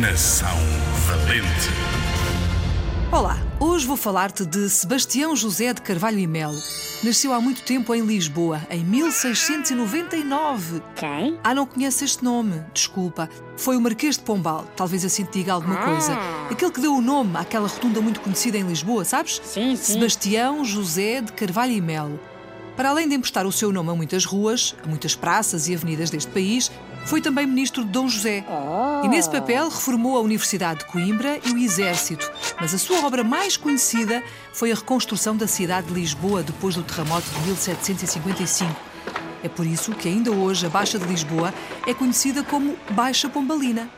Coração valente. Olá, hoje vou falar-te de Sebastião José de Carvalho e Melo. Nasceu há muito tempo em Lisboa, em 1699. Quem? Ah, não conhece este nome? Desculpa. Foi o Marquês de Pombal, talvez assim te diga alguma Ah. coisa. Aquele que deu o nome àquela rotunda muito conhecida em Lisboa, sabes? Sim, sim. Sebastião José de Carvalho e Melo. Para além de emprestar o seu nome a muitas ruas, a muitas praças e avenidas deste país, foi também ministro de Dom José. E nesse papel reformou a Universidade de Coimbra e o Exército. Mas a sua obra mais conhecida foi a reconstrução da cidade de Lisboa depois do terremoto de 1755. É por isso que ainda hoje a Baixa de Lisboa é conhecida como Baixa Pombalina.